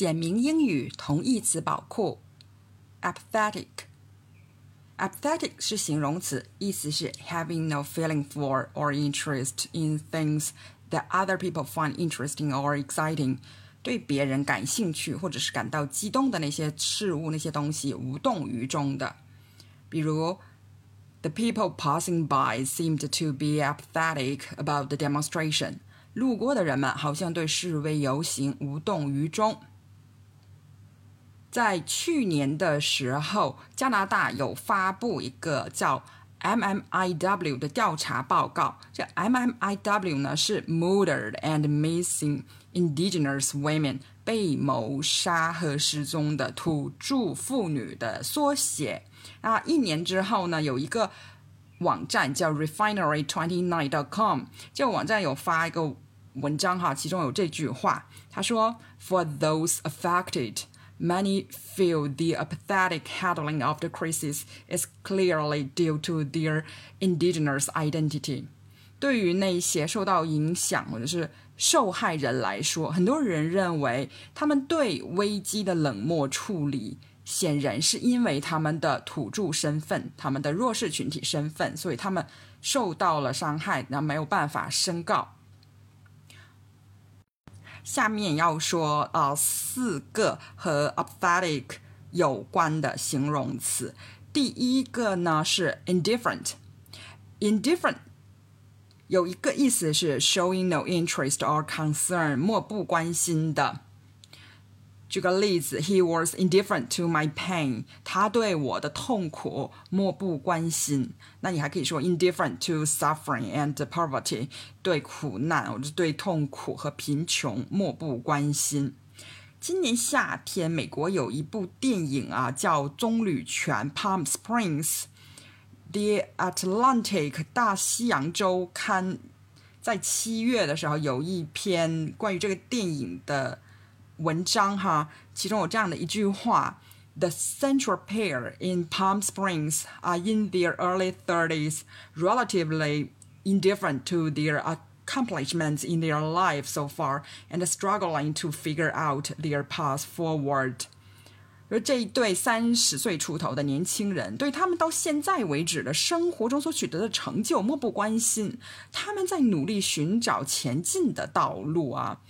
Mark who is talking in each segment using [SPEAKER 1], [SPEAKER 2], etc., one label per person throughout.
[SPEAKER 1] 简明英语同义词宝库：apathetic。apathetic 是形容词，意思是 having no feeling for or interest in things that other people find interesting or exciting，对别人感兴趣或者是感到激动的那些事物、那些东西无动于衷的。比如，The people passing by seemed to be apathetic about the demonstration。路过的人们好像对示威游行无动于衷。 在去年的时候，加拿大有发布一个叫 MMIW 的调查报告。这 MMIW 呢是 Murdered and Missing Indigenous Women 被谋杀和失踪的土著妇女的缩写。啊，一年之后呢，有一个网站叫 Refinery29.com，这个网站有发一个文章哈，其中有这句话，他说：“For those affected。” Many feel the apathetic handling of the crisis is clearly due to their indigenous identity. 对于那些受到影响或者是受害人来说，很多人认为他们对危机的冷漠处理，显然是因为他们的土著身份、他们的弱势群体身份，所以他们受到了伤害，那没有办法申告。下面要说呃四个和 apathetic 有关的形容词。第一个呢是 indifferent，indifferent 有一个意思是 showing no interest or concern，漠不关心的。举个例子，He was indifferent to my pain。他对我的痛苦漠不关心。那你还可以说 indifferent to suffering and poverty，对苦难或者对痛苦和贫穷漠不关心。今年夏天，美国有一部电影啊，叫《棕榈泉》（Palm Springs）。The Atlantic 大西洋周刊在七月的时候有一篇关于这个电影的。文章哈，其中有这样的一句话：The central pair in Palm Springs are in their early thirties, relatively indifferent to their accomplishments in their life so far, and struggling to figure out their path forward. 而这一对三十岁出头的年轻人，对他们到现在为止的生活中所取得的成就漠不关心，他们在努力寻找前进的道路啊。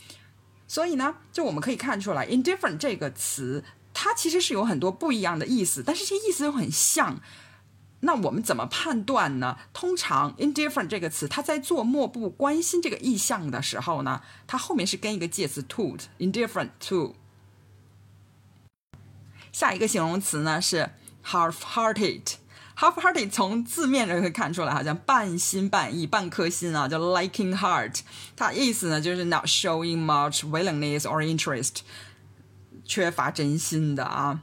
[SPEAKER 1] 所以呢，就我们可以看出来，indifferent 这个词，它其实是有很多不一样的意思，但是这意思又很像。那我们怎么判断呢？通常 indifferent 这个词，它在做漠不关心这个意象的时候呢，它后面是跟一个介词 to，indifferent to。下一个形容词呢是 half-hearted。Half-hearted 从字面上可以看出来，好像半心半意、半颗心啊，叫 liking heart。它意思呢就是 not showing much willingness or interest，缺乏真心的啊。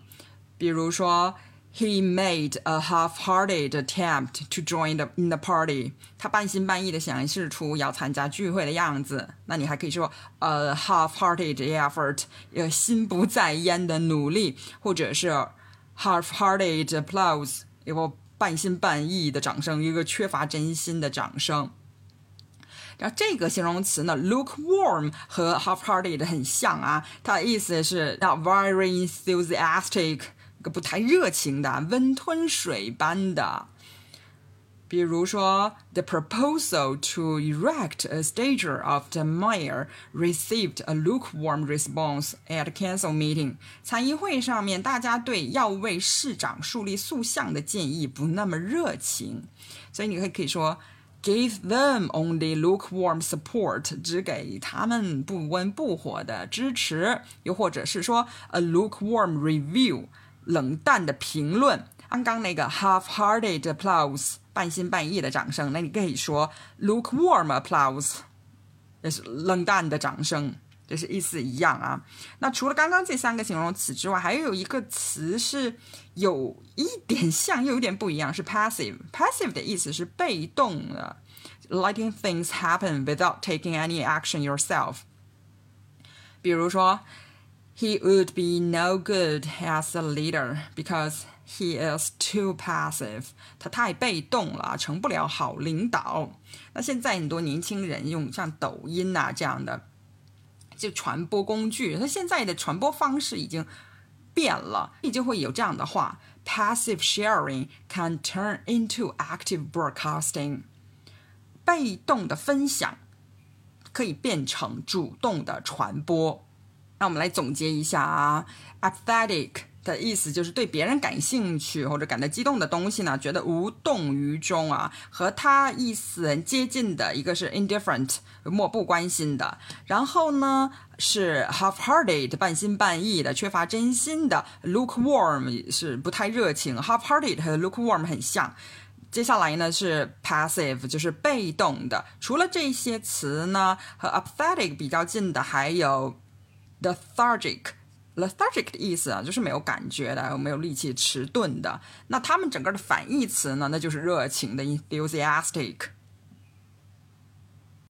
[SPEAKER 1] 比如说，He made a half-hearted attempt to join the in the party。他半心半意的想示出要参加聚会的样子。那你还可以说，a half-hearted effort，呃，心不在焉的努力，或者是 half-hearted applause，一个。 半心半意的掌声，一个缺乏真心的掌声。然后这个形容词呢，look warm 和 half-hearted 很像啊，它的意思是要 very enthusiastic，个不太热情的，温吞水般的。比如说，the proposal to erect a statue of the mayor received a lukewarm response at council meeting。参议会上面，大家对要为市长树立塑像的建议不那么热情，所以你可以可以说，give them only lukewarm support，只给他们不温不火的支持，又或者是说，a lukewarm review，冷淡的评论。 刚刚那个 half-hearted applause。半心半意的掌声，那你可以说 lukewarm applause，也是冷淡的掌声，这是意思一样啊。那除了刚刚这三个形容词之外，还有一个词是有一点像又有点不一样，是 passive。passive 的意思是被动的，letting things happen without taking any action yourself。比如说，He would be no good as a leader because He is too passive，他太被动了，成不了好领导。那现在很多年轻人用像抖音啊这样的就传播工具。那现在的传播方式已经变了，你就会有这样的话：Passive sharing can turn into active broadcasting。被动的分享可以变成主动的传播。那我们来总结一下啊，apathetic 的意思就是对别人感兴趣或者感到激动的东西呢，觉得无动于衷啊。和它意思很接近的一个是 indifferent，漠不关心的。然后呢是 half-hearted，半心半意的，缺乏真心的。lukewarm 是不太热情，half-hearted 和 lukewarm 很像。接下来呢是 passive，就是被动的。除了这些词呢，和 apathetic 比较近的还有 lethargic。Lethargic 的意思啊，就是没有感觉的，没有力气、迟钝的。那他们整个的反义词呢，那就是热情的 enthusiastic。